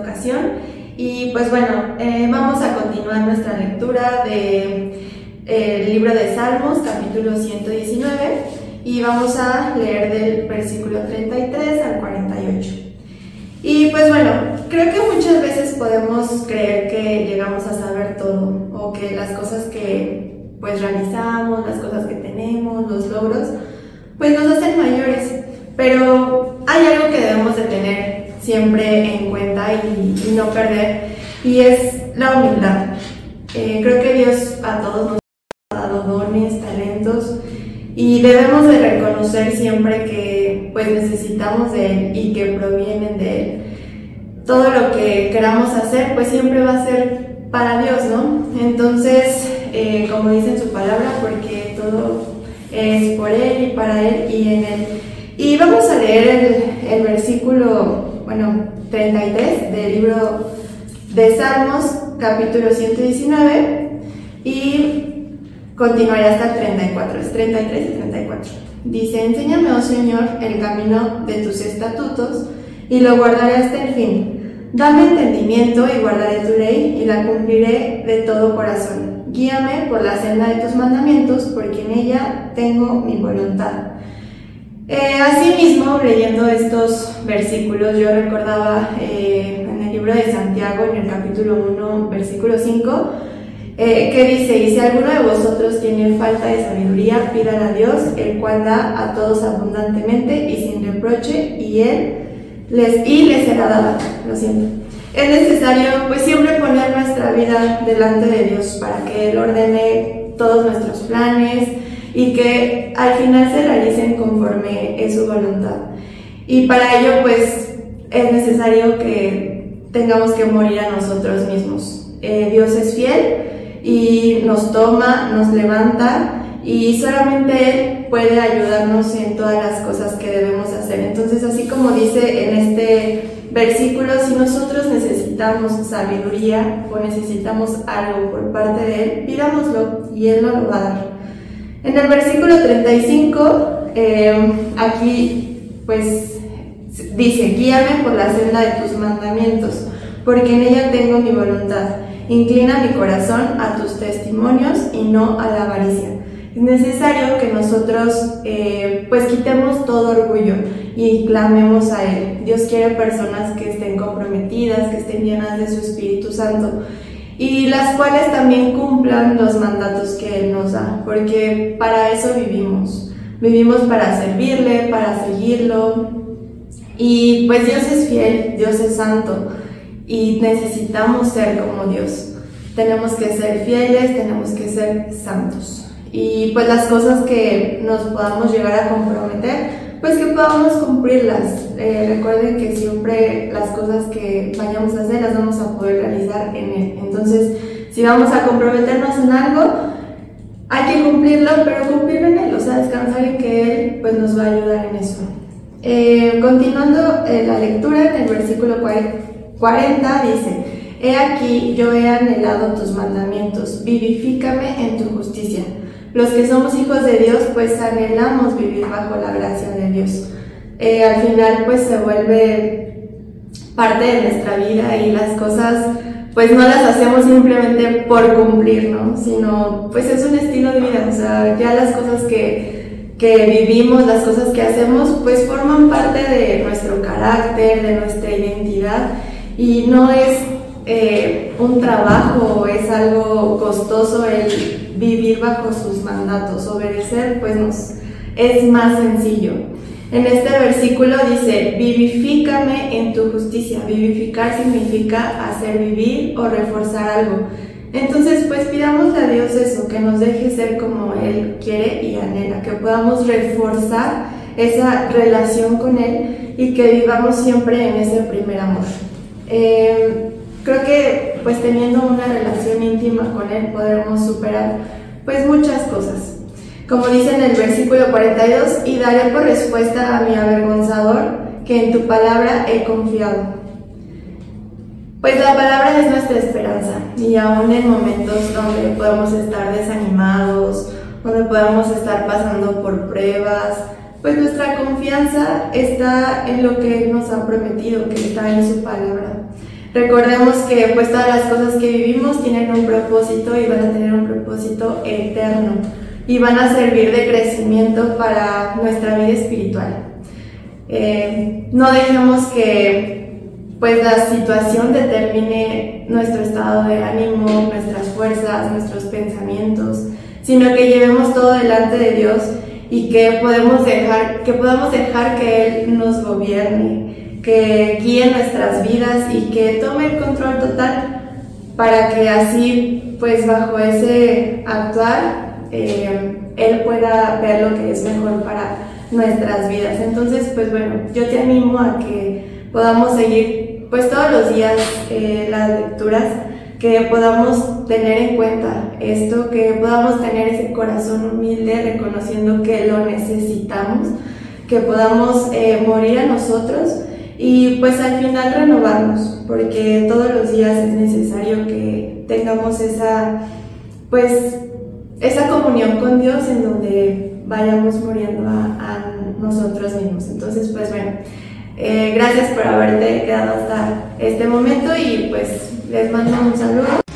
ocasión. Y pues bueno, eh, vamos a continuar nuestra lectura del de, libro de Salmos, capítulo 119, y vamos a leer del versículo 33 al 48. Y pues bueno, creo que muchas veces podemos creer que llegamos a saber todo o que las cosas que pues realizamos, las cosas que tenemos, los logros, pues nos hacen mayores. Pero que debemos de tener siempre en cuenta y, no perder y es la humildad. Eh, creo que Dios a todos nos ha dado dones, talentos y debemos de reconocer siempre que pues necesitamos de Él y que provienen de Él. Todo lo que queramos hacer pues siempre va a ser para Dios, ¿no? Entonces, eh, como dice en su palabra, porque todo es por Él y para Él y en Él. Y vamos a leer el, versículo, bueno, 33 del libro de Salmos, capítulo 119, y continuaré hasta el 34, es 33 y 34. Dice, enséñame, oh Señor, el camino de tus estatutos, y lo guardaré hasta el fin. Dame entendimiento y guardaré tu ley, y la cumpliré de todo corazón. Guíame por la senda de tus mandamientos, porque en ella tengo mi voluntad. Eh, asimismo, leyendo estos versículos, yo recordaba eh, en el libro de Santiago, en el capítulo 1, versículo 5, eh, que dice, y si alguno de vosotros tiene falta de sabiduría, pídala a Dios, el cual da a todos abundantemente y sin reproche, y Él les, y les será dada. Lo siento. Es necesario pues siempre poner nuestra vida delante de Dios para que Él ordene todos nuestros planes, y que al final se realicen conforme es su voluntad. Y para ello pues es necesario que tengamos que morir a nosotros mismos. Eh, Dios es fiel y nos toma, nos levanta y solamente Él puede ayudarnos en todas las cosas que debemos hacer. Entonces, así como dice en este versículo, si nosotros necesitamos sabiduría o necesitamos algo por parte de Él, pidámoslo y Él nos lo va a dar. En el versículo 35, eh, aquí pues dice, guíame por la senda de tus mandamientos, porque en ella tengo mi voluntad. Inclina mi corazón a tus testimonios y no a la avaricia. Es necesario que nosotros eh, pues quitemos todo orgullo y clamemos a Él. Dios quiere personas que estén comprometidas, que estén llenas de su Espíritu Santo y las cuales también cumplan los mandatos que Él nos da, porque para eso vivimos. Vivimos para servirle, para seguirlo. Y pues Dios es fiel, Dios es santo y necesitamos ser como Dios. Tenemos que ser fieles, tenemos que ser santos. Y pues las cosas que nos podamos llegar a comprometer, pues que podamos cumplirlas. Eh, recuerden que siempre las cosas que vayamos a hacer las vamos a poder realizar en Él. Entonces, si vamos a comprometernos en algo, hay que cumplirlo, pero cumplirlo en Él, o sea, descansar en que Él pues, nos va a ayudar en eso. Eh, continuando eh, la lectura, en el versículo 40 dice, He aquí, yo he anhelado tus mandamientos, vivifícame en tu justicia. Los que somos hijos de Dios, pues anhelamos vivir bajo la gracia de Dios. Eh, al final, pues se vuelve parte de nuestra vida y las cosas, pues no las hacemos simplemente por cumplir, ¿no? Sino, pues es un estilo de vida, o sea, ya las cosas que, que vivimos, las cosas que hacemos, pues forman parte de nuestro carácter, de nuestra identidad y no es eh, un trabajo, es algo costoso el vivir bajo sus mandatos, obedecer, pues nos es más sencillo. En este versículo dice, vivifícame en tu justicia. Vivificar significa hacer vivir o reforzar algo. Entonces, pues pidámosle a Dios eso, que nos deje ser como Él quiere y anhela, que podamos reforzar esa relación con Él y que vivamos siempre en ese primer amor. Eh, creo que pues teniendo una relación íntima con Él podremos superar pues muchas cosas. Como dice en el versículo 42, y daré por respuesta a mi avergonzador que en tu palabra he confiado. Pues la palabra es nuestra esperanza y aún en momentos donde podemos estar desanimados, donde podemos estar pasando por pruebas, pues nuestra confianza está en lo que Él nos ha prometido, que está en su palabra. Recordemos que pues todas las cosas que vivimos tienen un propósito y van a tener un propósito eterno y van a servir de crecimiento para nuestra vida espiritual. Eh, no dejemos que pues la situación determine nuestro estado de ánimo, nuestras fuerzas, nuestros pensamientos, sino que llevemos todo delante de Dios y que podemos dejar que podamos dejar que él nos gobierne, que guíe nuestras vidas y que tome el control total para que así pues bajo ese actuar eh, Él pueda ver lo que es mejor para nuestras vidas. Entonces, pues bueno, yo te animo a que podamos seguir pues todos los días eh, las lecturas, que podamos tener en cuenta esto, que podamos tener ese corazón humilde reconociendo que lo necesitamos, que podamos eh, morir a nosotros y pues al final renovarnos, porque todos los días es necesario que tengamos esa pues esa comunión con Dios en donde vayamos muriendo a, nosotros mismos. Entonces, pues bueno, eh, gracias por haberte quedado hasta este momento y pues les mando un saludo.